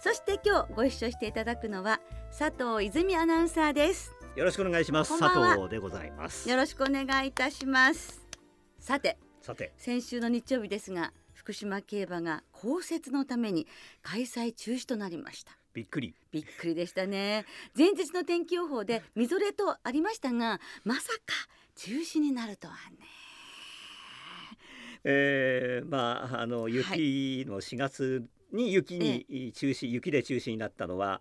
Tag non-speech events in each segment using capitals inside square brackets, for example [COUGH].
そして今日ご一緒していただくのは佐藤泉アナウンサーです。よろしくお願いします。佐藤でございます。よろしくお願いいたします。さてさて。先週の日曜日ですが福島競馬が降雪のために開催中止となりました。びっくり。びっくりでしたね。前日の天気予報でみぞれとありましたがまさか中止になるとはね。えー、まああの雪の4月に雪に中止、雪で中止になったのは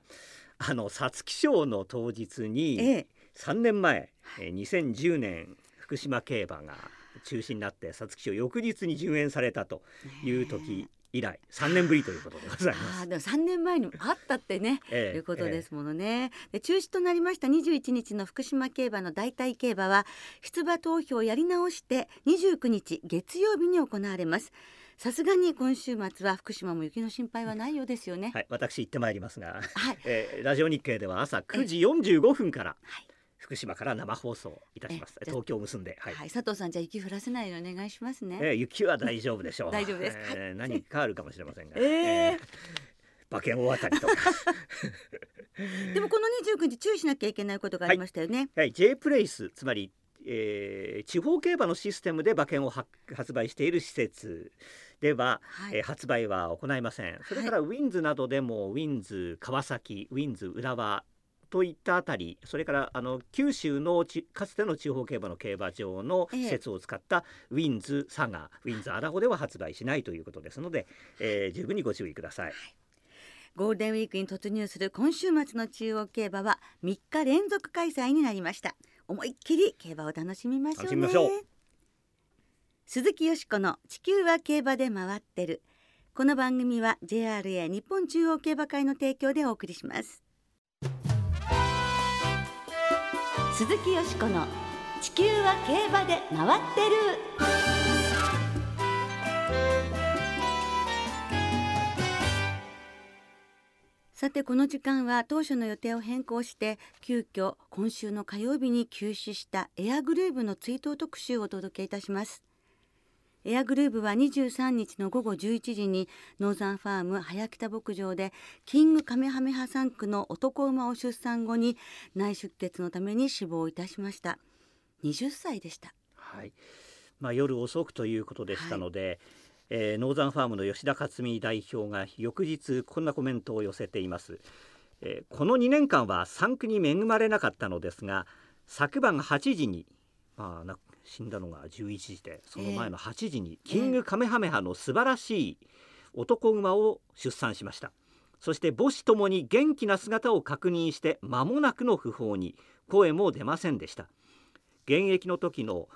あの皐月賞の当日に3年前、ええ、2010年福島競馬が中止になって皐月賞翌日に順延されたという時以来3年ぶりということでございます。あでも3年前にあったってね、[LAUGHS] ええ、いうことですものね。で中止となりました21日の福島競馬の代替競馬は出馬投票をやり直して29日月曜日に行われます。さすがに今週末は福島も雪の心配はないようですよね。はい、私行ってまいりますが、はい、えー、ラジオ日経では朝9時45分から、はい、福島から生放送いたします。東京を結んで、はい、はい、佐藤さんじゃ雪降らせないようにお願いしますね。えー、雪は大丈夫でしょう。大丈夫です。えー、何かあるかもしれませんが。えー、えー馬券大当たりとか [LAUGHS] でもこの29日注意しなきゃいけないことがありましたよね。はい、はい、J プレイスつまり、えー、地方競馬のシステムで馬券を発売している施設では、はい、えー、発売は行いません。それからウィンズなどでも、ウィンズ川崎ウィンズ浦和といったあたりそれからあの九州のかつての地方競馬の競馬場の施設を使ったウィンズ佐賀ウィンズ荒尾では発売しないということですので、えー、十分にご注意ください。はい。ゴールデンウィークに突入する今週末の中央競馬は3日連続開催になりました。思いっきり競馬を楽しみましょうね鈴木よしこの地球は競馬で回ってる。この番組は JRA 日本中央競馬会の提供でお送りします。鈴木よしこの地球は競馬で回ってる。さてこの時間は当初の予定を変更して急遽今週の火曜日に休止したエアグルーヴの追悼特集をお届けいたします。エアグルーヴは23日の午後11時にノーザンファーム早北牧場でキングカメハメハ3区の男馬を出産後に内出血のために死亡いたしました。20歳でした。はい。まあ、夜遅くということでしたので、はい。えー、ノーザンファームの吉田克美代表が翌日こんなコメントを寄せています、えー、この2年間は産区に恵まれなかったのですが昨晩8時に、まあ、死んだのが11時でその前の8時にキングカメハメハの素晴らしい男馬を出産しました。そして母子ともに元気な姿を確認して間もなくの訃報に声も出ませんでした。現役の時の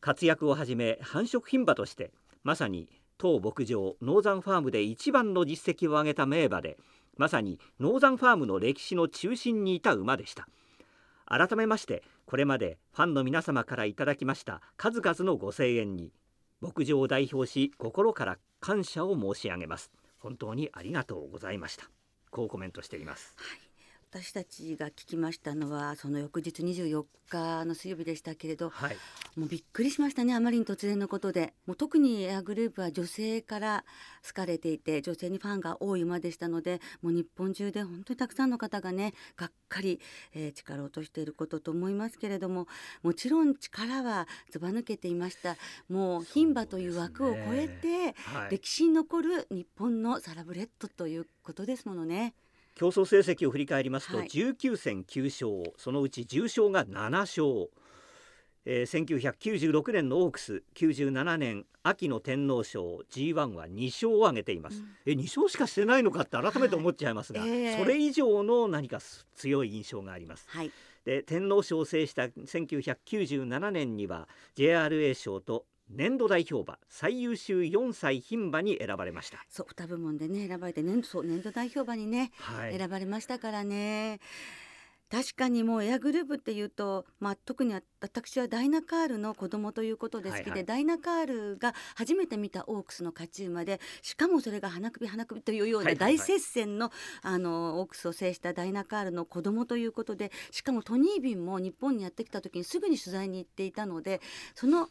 活躍をはじめ繁殖牝馬としてまさに当牧場ノーザンファームで一番の実績を上げた名馬でまさにノーザンファームの歴史の中心にいた馬でした改めましてこれまでファンの皆様からいただきました数々のご声援に牧場を代表し心から感謝を申し上げます。本当にありがとうございました。こうコメントしています、はい。私たちが聞きましたのはその翌日24日の水曜日でしたけれど、はい、もうびっくりしましたねあまりに突然のことで。もう特にエアグループは女性から好かれていて女性にファンが多い馬でしたのでもう日本中で本当にたくさんの方がねがっかり、えー、力を落としていることと思いますけれどももちろん力はずば抜けていました。もう牝馬という枠を超えて、はい、歴史に残る日本のサラブレッドということですものね。競争成績を振り返りますと、はい、19戦9勝そのうち10勝が7勝、えー、1996年のオークス97年秋の天皇賞 G1 は2勝を挙げています、うん、え2勝しかしてないのかって改めて思っちゃいますが、はいえ。ー、それ以上の何か強い印象があります、はい、で天皇賞を制した1997年には JRA 賞と年度代表馬最優秀4歳牝馬に選ばれました。そう2部門でね選ばれて年度年度代表馬にね、はい、選ばれましたからね。確かにもうエアグループっていうと、まあ、特に私はダイナカールの子供ということで好きで、はいはい、ダイナカールが初めて見たオークスの勝ち馬でしかもそれが花首花首というような大接戦の,、あのオークスを制したダイナカールの子供ということでしかもトニービンも日本にやってきた時にすぐに取材に行っていたのでその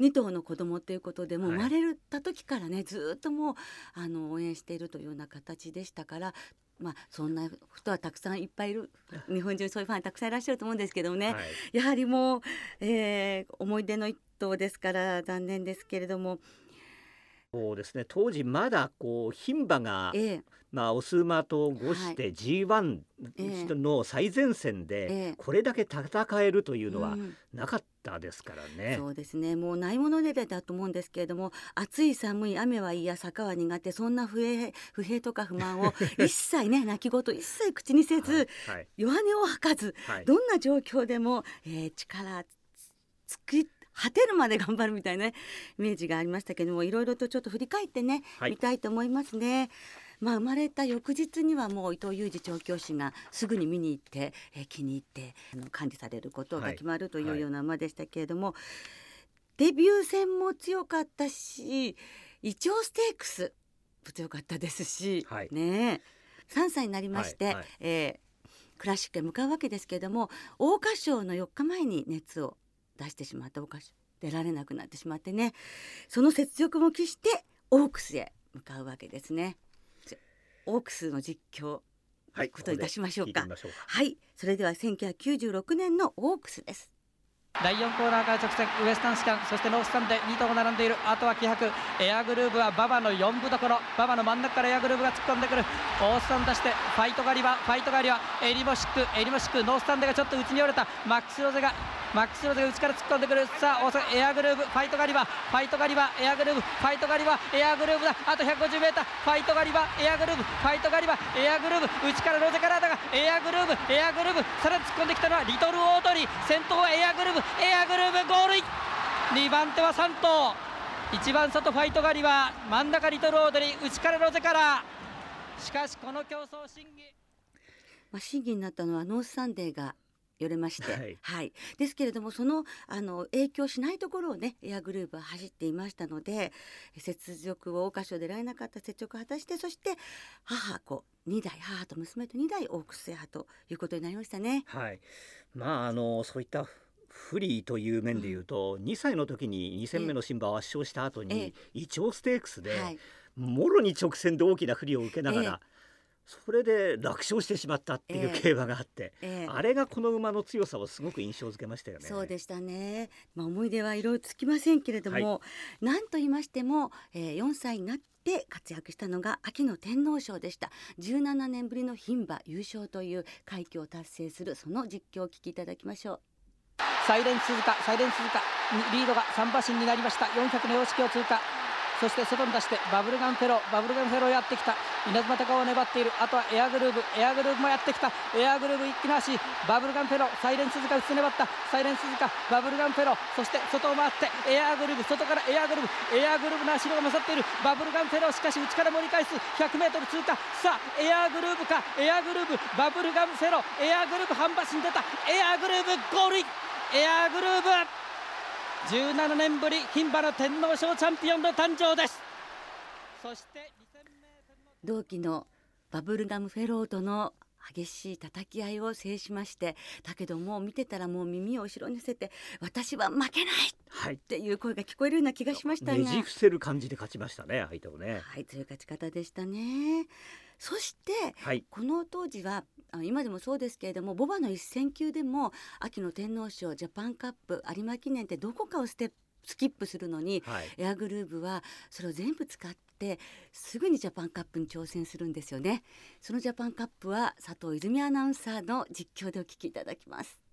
2頭の子供ということでもう生まれた時からね、はい、ずっともうあの応援しているというような形でしたからまあ、そんな人はたくさんいっぱいいる日本中そういうファンたくさんいらっしゃると思うんですけどね、はい、やはりもう、えー、思い出の一頭ですから残念ですけれども。そうですね。当時まだこう牝馬が、ええ、まあ、オス馬とごして G1 の最前線でこれだけ戦えるというのはなかったですからね。そうですね。もうないものでだと思うんですけれども暑い寒い雨は嫌坂は苦手そんな不平不平とか不満を [LAUGHS] 一切ね泣き言一切口にせず、はいはい、弱音を吐かず、はい、どんな状況でも、えー、力つく果てるまで頑張るみたいな、ね、イメージがありましたけどもいろいろとちょっと振り返ってね、見たいと思いますね。まあ、生まれた翌日にはもう伊藤裕二調教師がすぐに見に行って、えー、気に入ってあの管理されることが決まるというような馬でしたけれども、はい、デビュー戦も強かったしイチョウステークスも強かったですし、はい、ね3歳になりまして、はいはい、えー、クラシックへ向かうわけですけれども桜花賞の4日前に熱を出してしまった桜花賞出られなくなってしまってねその雪辱も期してオークスへ向かうわけですね。オークスの実況はい、こといたしましょうか。はい、それでは1996年のオークスです。第4コーナーから直線ウエスタンスキャンそしてノースタンで2頭が並んでいるあとは気迫。エアグルーヴは馬場の4分どころ馬場の真ん中からエアグルーヴが突っ込んでくる。オースタン出してファイトガリバーファイトガリバーエリモシックエリモシック。ノースタンデがちょっと内に折れた。マックスロゼがマックスロゼが内から突っ込んでくる。さあ大外エアグルーヴファイトガリバーファイトガリバーエアグルーヴ。ファイトガリバーエアグルーヴだ。あと 150m ファイトガリバーエアグルーヴ。ファイトガリバーエアグルーヴ。内からロゼカラーだがエアグルーヴエアグルーヴ。さらに突っ込んできたのはリトルオードリー。先頭はエアグルーヴ。エアグルーヴゴールイン。2番手は3頭1番外ファイトガリバー真ん中リトルオードリー。内からロゼカラーしかしこの競走審議。まあ、審議になったのはノースサンデーがよれまして、はい、はい、ですけれどもそのあの影響しないところをねエアグルーヴは走っていましたので雪辱を桜花賞でられなかった雪辱を果たしてそして母子2代母と娘と2代オークス制覇ということになりましたね。はい、まああのそういった不利という面でいうと、うん、2歳の時に2戦目の新馬を圧勝した後に、イチョウステークスで、はい、もろに直線で大きな不利を受けながら、それで楽勝してしまったっていう競馬があって、えーえ。ー、あれがこの馬の強さをすごく印象づけましたよね。そうでしたね。まあ思い出はいろいろつきませんけれども、はい、なんと言いましても、えー、4歳になって活躍したのが秋の天皇賞でした。17年ぶりの牝馬優勝という快挙を達成するその実況をお聞きいただきましょう。サイレンススズカサイレンススズカリードが3馬身になりました。400の標識を通過そして外に出してバブルガムフェローバブルガムフェローやってきた。イナズマタカオー粘っている。あとはエアグルーヴ。エアグルーヴもやってきた。エアグルーヴ一気の足バブルガムフェロー。サイレンススズカ打つ粘った。サイレンススズカバブルガムフェロー。そして外を回ってエアグルーヴ。外からエアグルーヴ。エアグルーヴの足のが勝っている。バブルガムフェロー。しかし内から盛り返す。100m 通過。さあエアグルーヴか。エアグルーヴ。バブルガムフェロー。エアグルーヴ半馬身出た。エアグルーヴゴールイン。エアグルーヴ17年ぶり牝馬の天皇賞チャンピオンの誕生です。そして同期のバブルガムフェローとの激しい叩き合いを制しましてだけどもう見てたらもう耳を後ろに寄せて私は負けない、はい、っていう声が聞こえるような気がしましたが。ねじ伏せる感じで勝ちましたね相手をね。はいという勝ち方でしたね。そして、はい、この当時は今でもそうですけれども牡馬の一線級でも秋の天皇賞ジャパンカップ有馬記念ってどこかをステップスキップするのに、はい、エアグルーヴはそれを全部使ってすぐにジャパンカップに挑戦するんですよね。そのジャパンカップは佐藤泉アナウンサーの実況でお聞きいただきます。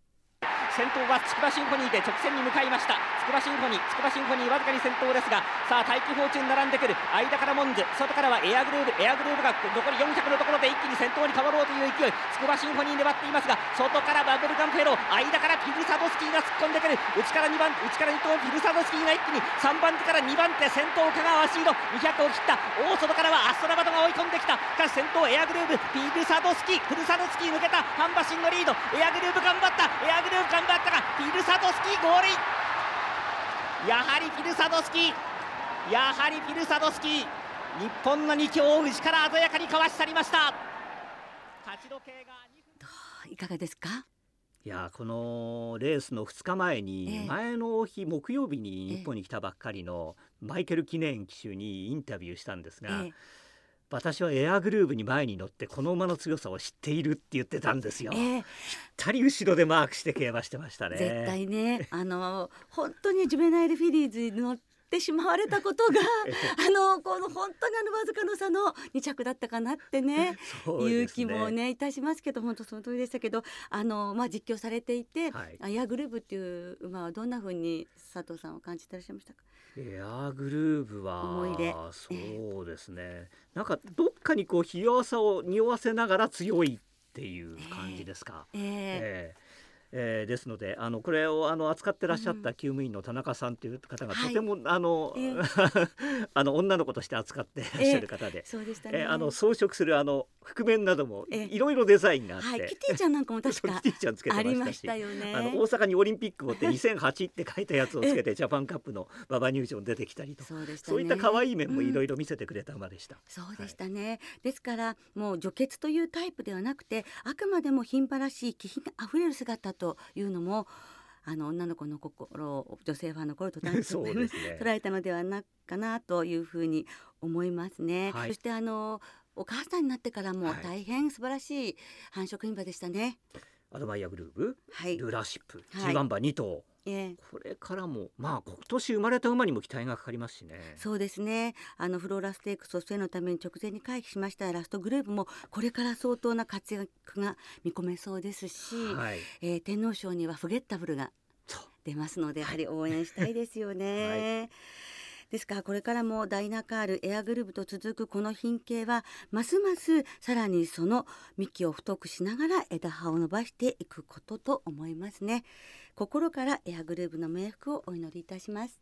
先頭はツクバシンフォニーで直線に向かいましたツクバシンフォニーツクバシンフォニーわずかに先頭ですがさあ大気フォーチュン並んでくる間からモンズ外からはエアグルーヴエアグルーブが残り400のところで一気に先頭に変わろうという勢いツクバシンフォニー粘っていますが外からバブルガムフェロー間からピルサドスキーが突っ込んでくる内から2番内から2頭ピルサドスキーが一気に3番手から2番手先頭香川シード200を切った大外からはアストラバトが追い込んできたしかし先頭エアグルーブピルサドスキーピルサドスキー抜けたハンバシンのリードエアグルーブ頑張ったエアグルーブ頑張ったがピルサドスキーゴールイン。やはりピルサドスキー。やはりピルサドスキー。日本の2強を内から鮮やかにかわし去りました。勝ち時計がいかがですか？いやこのレースの2日前に、前の日木曜日に日本に来たばっかりのマイケル記念騎手にインタビューしたんですが、私はエアグルーヴに前に乗ってこの馬の強さを知っているって言ってたんですよ。えー、たり後ろでマークして競馬してましたね。絶対ね、あの本当にジュベナイルフィリーズに乗ってしまわれたことが [LAUGHS] あのこの本当にあのわずかの差の2着だったかなってね [LAUGHS] ね。いう気もねいたしますけど本当その通りでしたけどあの、まあ、実況されていて、はい、エアグルーヴっていう馬はどんなふうに佐藤さんは感じてらっしゃいましたか？エアグルーヴはそうですね。なんかどっかにこうひ弱さを匂わせながら強いっていう感じですか？えー、えーえー、ですのであのこれをあの扱ってらっしゃった厩務員の田中さんという方がとても、はい、あの、えー、[LAUGHS] あの女の子として扱ってらっしゃる方で、えー、そうでしたね、えー、あの装飾するあの覆面などもいろいろデザインがあって、はい、キティちゃんなんかも確か [LAUGHS] キティちゃんつけてましたし、ね、あの大阪にオリンピックをって2008って書いたやつをつけてジャパンカップの馬場入場出てきたりと。そうでした、ね、そういった可愛い面もいろいろ見せてくれた馬でした、うん、そうでしたね、はい、ですからもう除血というタイプではなくてあくまでも牝馬らしい気品あふれる姿というのもあの女の子の心を女性ファンの心と、[LAUGHS] ね、捉えたのではなかなというふうに思いますね。はい、そしてあのお母さんになってからも大変素晴らしい繁殖牝馬でしたね。アドマイヤグルーブ、はい、ルーラーシップ、はい、G1 馬2頭、えー、これからもまあ今年生まれた馬にも期待がかかりますしね。そうですね。あのフローラステークスをのために直前に回避しましたラストグループもこれから相当な活躍が見込めそうですし、はい、えー、天皇賞にはフゲッタブルが出ますのでやはり応援したいですよね。はいですからこれからもダイナカールエアグループと続くこの品系はますますさらにその幹を太くしながら枝葉を伸ばしていくことと思いますね。心からエアグループの冥福をお祈りいたします。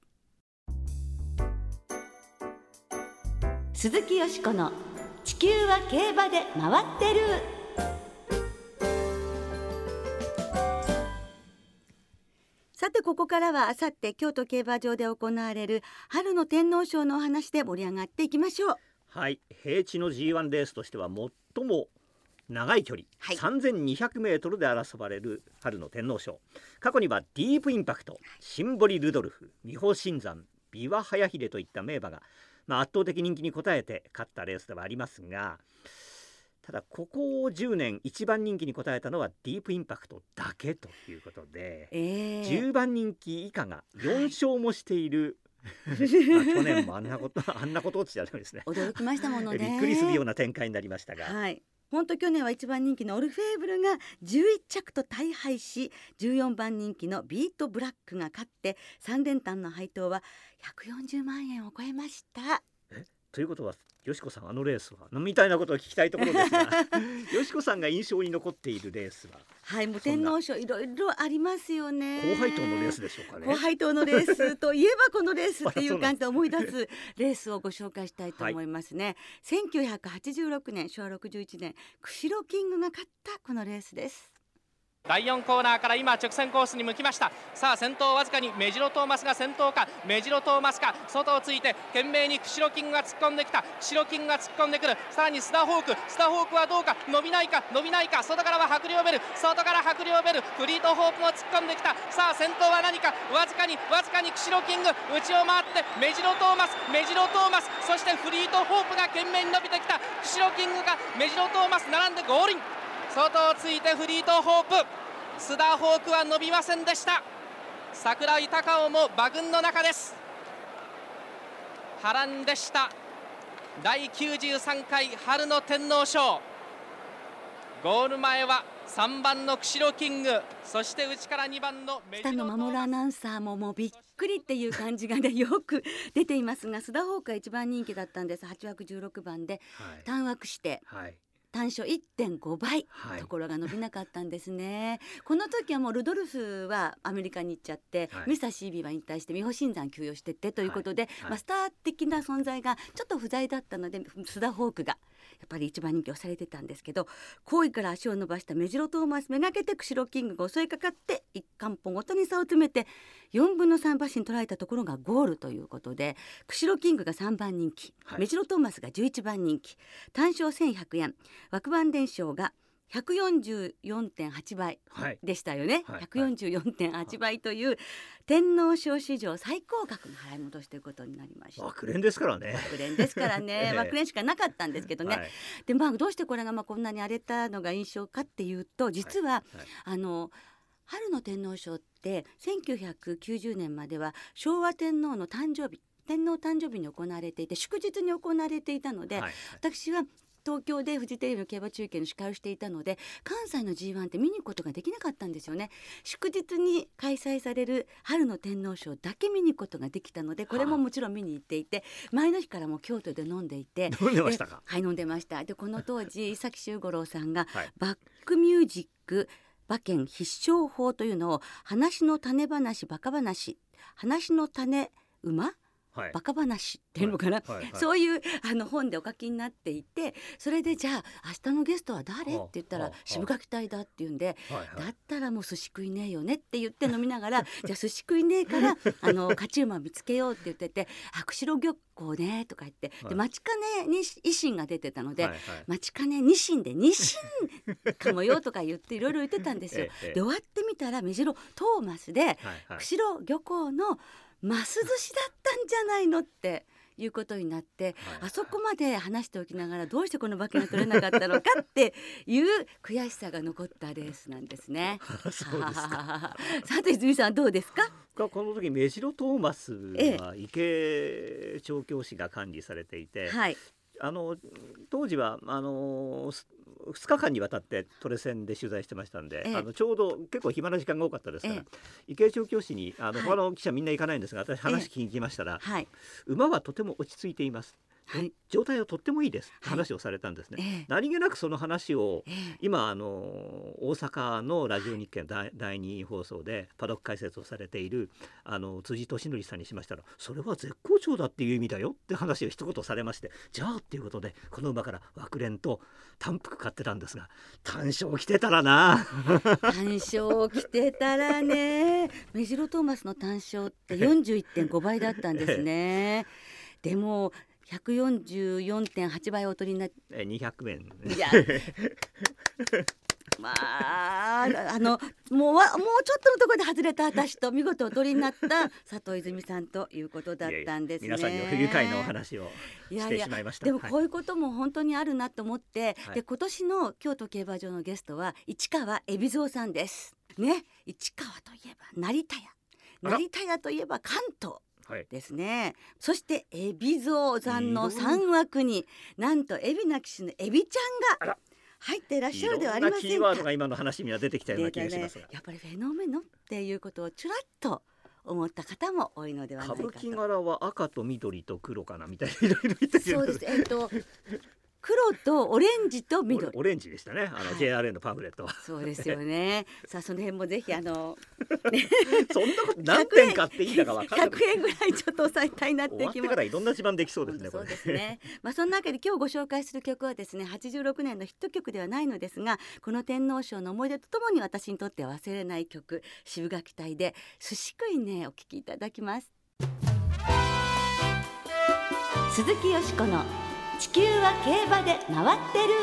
鈴木よしこの地球は競馬で回ってる。さてここからはあさって京都競馬場で行われる春の天皇賞のお話で盛り上がっていきましょう。はい。平地の G1 レースとしては最も長い距離、はい、3200メートルで争われる春の天皇賞。過去にはディープインパクトシンボリ・ルドルフ美保新山ビワ早秀といった名馬が、まあ、圧倒的人気に応えて勝ったレースではありますがただここ10年一番人気に応えたのはディープインパクトだけということで、えー、10番人気以下が4勝もしている、はい、去年もあんなこと [LAUGHS] あんなこと落ちちゃうんですね。驚きましたものね。びっくりするような展開になりましたが、はい、本当去年は一番人気のオルフェーブルが11着と大敗し14番人気のビートブラックが勝って3連単の配当は140万円を超えました。ということはよしこさんあのレースはみたいなことを聞きたいところですが [LAUGHS] よしこさんが印象に残っているレースははいもう天皇賞いろいろありますよね。高配当のレースでしょうかね。高配当のレースといえばこのレースっていう感じで思い出すレースをご紹介したいと思いますね、はい、1986年昭和61年クシロキングが勝ったこのレースです第4コーナーから今直線コースに向きました。さあ先頭わずかにメジロトーマスが先頭か。メジロトーマスか。外をついて懸命にクシロキングが突っ込んできた。クシロキングが突っ込んでくる。さらにスターホーク。スターホークはどうか？伸びないか？伸びないか？外からは白陵ベル。外から白陵ベル。フリートホークも突っ込んできた。さあ先頭は何か？わずかにわずかにクシロキング。内を回ってメジロトーマス。メジロトーマス。そしてフリートホークが懸命に伸びてきた。クシロキングがメジロトーマス並んでゴールイン。外をついてフリートホープ。須田ホークは伸びませんでした。桜井高尾も馬群の中です。波乱でした。第93回春の天皇賞。ゴール前は3番の釧路キング。そして内から2番の下の守るアナウンサーももうびっくりっていう感じがね [LAUGHS] よく出ていますが須田ホークが一番人気だったんです。8枠16番で単枠して、はい単勝1.5倍、はい、ところが伸びなかったんですね。この時はもうルドルフはアメリカに行っちゃって、はい、ミスター CB は引退して美保新山休養してってということで、はい、まあ、スター的な存在がちょっと不在だったので須田ホークがやっぱり一番人気をされてたんですけど後位から足を伸ばしたメジロトーマスめがけて釧路キングが襲いかかって一貫歩ごとに差を詰めて4分の3馬身捉えたところがゴールということで釧路キングが3番人気、はい、メジロトーマスが11番人気単勝1100円枠番伝承が「144.8倍でしたよね、はい、144.8倍という天皇賞史上最高額の払い戻しということになりました。枠連ですからね。枠連ですからね。[LAUGHS] 枠連しかなかったんですけどね、はい、でまあどうしてこれがまあこんなに荒れたのが印象かっていうと実は、はい。はい、あの春の天皇賞って1990年までは昭和天皇の誕生日天皇誕生日に行われていて祝日に行われていたので、はい。はい、私は東京でフジテレビの競馬中継の司会をしていたので関西の G1 って見に行くことができなかったんですよね。祝日に開催される春の天皇賞だけ見に行くことができたのでこれももちろん見に行っていて前の日からも京都で飲んでいて。[LAUGHS] 飲んでましたか？はい飲んでました。でこの当時伊崎修五郎さんがバックミュージック馬券必勝法というのを話の種話バカ話話の種馬バカ話っていうのかな、そういうあの本でお書きになっていてそれでじゃあ明日のゲストは誰？って言ったら渋垣隊だって言うんで、だったらもう寿司食いねえよねって言って飲みながら [LAUGHS] じゃあ寿司食いねえからあの勝ち馬見つけようって言ってて「あ釧路漁港ね」とか言って、で待ちかねに維新が出てたので、はい。はい、待ちかねニシンでニシンかもよとか言っていろいろ言ってたんですよ。[LAUGHS] で終わってみたら目白トーマスで、釧路漁港のマス寿司だったんじゃないのっていうことになって、はい、あそこまで話しておきながらどうしてこの馬券が取れなかったのかっていう悔しさが残ったレースなんですね。[LAUGHS] そうですか。[LAUGHS] さて泉さんどうですか？この時メジロトーマスは池調教師が管理されていて、はい、あの当時はあの2日間にわたってトレセンで取材してましたんで、ええ、あのちょうど結構暇な時間が多かったですから、え、池江調教師にあの、はい、他の記者みんな行かないんですが私話聞きましたら、はい、馬はとても落ち着いていますはい、状態はとってもいいです。話をされたんですね、はい、何気なくその話を、えー、今あの大阪のラジオ日経第第2放送でパドック解説をされているあの辻俊則さんにしましたらそれは絶好調だっていう意味だよって話を一言されましてじゃあっていうことでこの馬から枠連と単服買ってたんですが単勝来てたらな。単勝来てたらね。[LAUGHS] メジロトーマスの単勝って41.5倍だったんですね。でも144.8倍お取りになって200円。いや。[LAUGHS] まああのもうわもうちょっとのところで外れた私と見事お取りになった佐藤泉さんということだったんですね。皆さんに不愉快なお話をしてしまいました。でもこういうことも本当にあるなと思って、はい、で今年の京都競馬場のゲストは市川海老蔵さんです。ね。市川といえば成田屋。成田屋といえば関東ですね、はい、そして海老蔵さんの3枠になんと海老名騎手のエビちゃんが入っていらっしゃるではありませんか。キーワードが今の話には出てきたような気がします、ね、やっぱりフェノメノっていうことをちゅらっと思った方も多いのではないかと。歌舞伎柄は赤と緑と黒かなみたいなそうです。えっと黒とオレンジと緑。オレンジでしたね。あの、はい、JRA のパンフレット。はそうですよね。さあその辺もぜひあの、ね、[LAUGHS] そんなこと [LAUGHS] 何点買っていいか分かんない。100円ぐらいちょっと抑えたいなって気も。からいろんな自慢できそうですねそうですね。[LAUGHS] まあそんなわけで今日ご紹介する曲はですね86年のヒット曲ではないのですがこの天皇賞の思い出とともに私にとって忘れない曲渋垣隊で寿司食いねお聴きいただきます。鈴木淑子の地球は競馬でまわってる。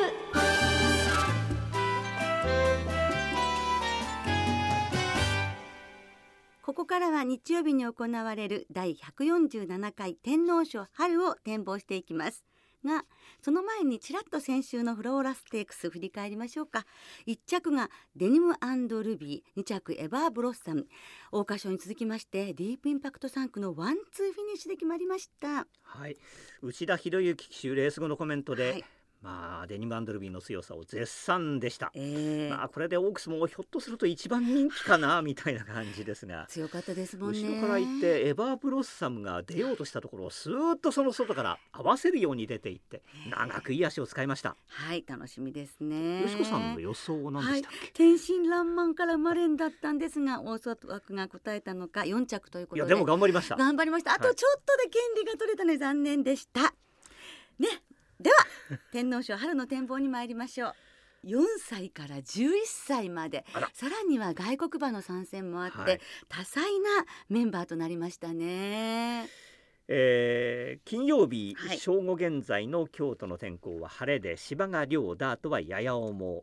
ここからは日曜日に行われる第147回天皇賞春を展望していきます。がその前にちらっと先週のフローラステークス振り返りましょうか。1着がデニムルビー2着エバーブロッサム。桜花賞に続きましてディープインパクト産駒のワンツーフィニッシュで決まりました。はい。内田博之騎手レース後のコメントで、はいまあ、デニム・アンドルビーの強さを絶賛でした、えー、まあ、これでオークスもひょっとすると一番人気かなみたいな感じですが。強かったですもんね。後ろから行ってエバーブロッサムが出ようとしたところをスーッとその外から合わせるように出ていって長くいい足を使いました。はい楽しみですね。よしこさんの予想は何でしたっけ、はい、天真爛漫から生まれんだったんですが大外枠が答えたのか4着ということで。いやでも頑張りました。頑張りました。あとちょっとで権利が取れたので残念でした。ねでは天皇賞春の展望に参りましょう。4歳から11歳まで。さらには外国馬の参戦もあって、はい、多彩なメンバーとなりましたね。えー、金曜日、はい、正午現在の京都の天候は晴れで芝が涼ダートはやや重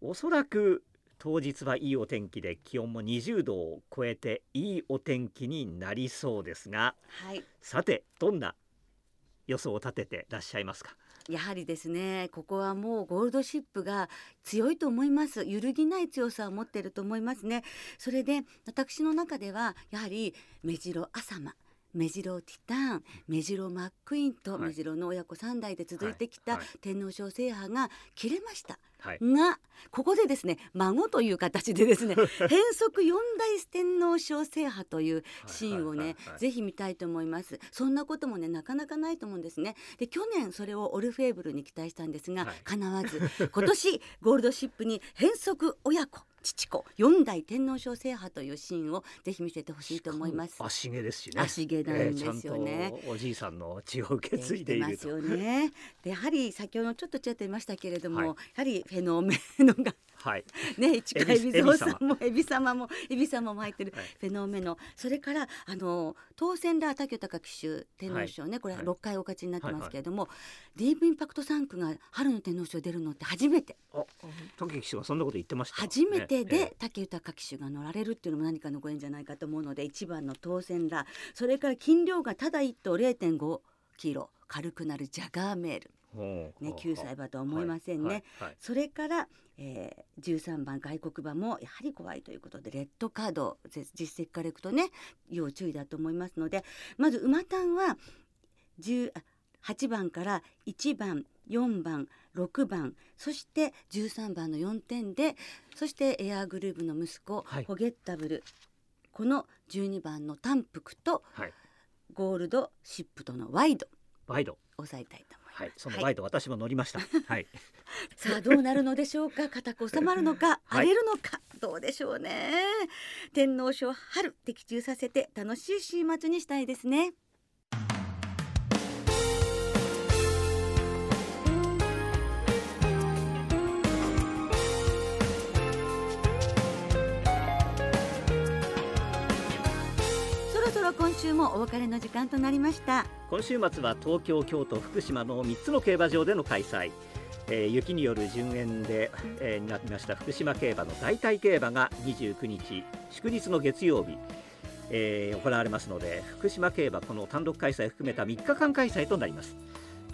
おそらく当日はいいお天気で気温も20度を超えていいお天気になりそうですが、はい、さてどんな予想を立ててらっしゃいますか？やはりですねここはもうゴールドシップが強いと思います。揺るぎない強さを持っていると思いますね。それで私の中ではやはり目白浅間目白ティタン目白マックイーンと目白の親子3代で続いてきた天皇賞制覇が切れました。はい、がここでですね孫という形でですね [LAUGHS] 変則四大天皇賞制覇というシーンをね、ぜひ見たいと思います。そんなこともねなかなかないと思うんですね。で去年それをオルフェーブルに期待したんですが、はい、叶わず今年ゴールドシップに変則親子父子四代天皇賞制覇というシーンをぜひ見せてほしいと思います。足毛ですしね。足毛なんですよね、えー、おじいさんの血を受け継いでいるますよね。でやはり先ほどちょっとちらっと言いましたけれども、はい、やはりフェノメノがはい、ね市川海老蔵さんも海老様。も海老様も入ってる。フェノメノ、それからあの当選ラー武豊騎手天皇賞ね、はい、これ6回お勝ちになってますけれども、ディープインパクト3区が春の天皇賞出るのって初めて。あ武騎手がそんなこと言ってました。初めてで武豊騎手が乗られるっていうのも何かのご縁じゃないかと思うので1番の当選ラーそれから斤量がただ1頭0.5キロ。軽くなるジャガーメールね、9歳馬とは思いませんね、はいはい、それから、えー、13番外国馬もやはり怖いということでレッドカード実績からいくとね要注意だと思いますのでまず馬単は8番から1番4番6番そして13番の4点でそしてエアーグルーヴの息子、はい、ホゲッタブルこの12番の単服と、ゴールドシップとのワイドワイド。抑えたいとはい、そのワイド、私も乗りました。[LAUGHS] はい。さあどうなるのでしょうか？固く収まるのか、荒れるのか、どうでしょうね。天皇賞春的中させて楽しい週末にしたいですね。今週もお別れの時間となりました。今週末は東京京都福島の3つの競馬場での開催。えー、雪による順延で、えー、なりました。福島競馬の代替競馬が29日祝日の月曜日、えー、行われますので福島競馬この単独開催含めた3日間開催となります。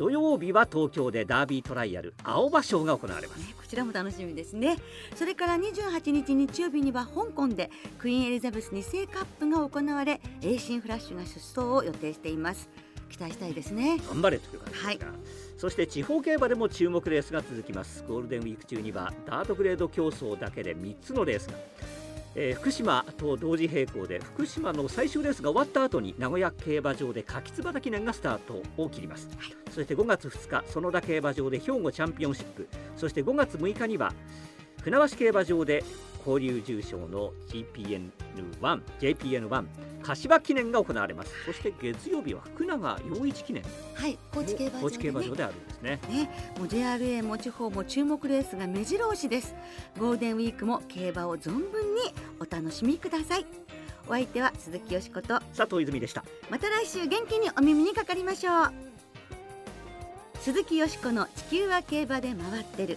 土曜日は東京でダービートライアル青葉賞が行われます、ね、こちらも楽しみですね。それから28日日曜日には香港でクイーンエリザベス2世カップが行われエイシンフラッシュが出走を予定しています。期待したいですね。頑張れという感じですが、はい。そして地方競馬でも注目レースが続きます。ゴールデンウィーク中にはダートグレード競争だけで3つのレースがえー、福島と同時並行で福島の最終レースが終わった後に名古屋競馬場で柿椿記念がスタートを切ります、はい、そして5月2日園田競馬場で兵庫チャンピオンシップ。そして5月6日には船橋競馬場で交流重賞の GPN1、JPN1 柏記念が行われます。そして月曜日は福永陽一記念。はい高知競馬場で、ね、高知競馬場であるんですね。ねもう JRA も地方も注目レースが目白押しです。ゴールデンウィークも競馬を存分にお楽しみください。お相手は鈴木よしこと。佐藤泉でした。また来週元気にお耳にかかりましょう鈴木よしこの地球は競馬で回ってる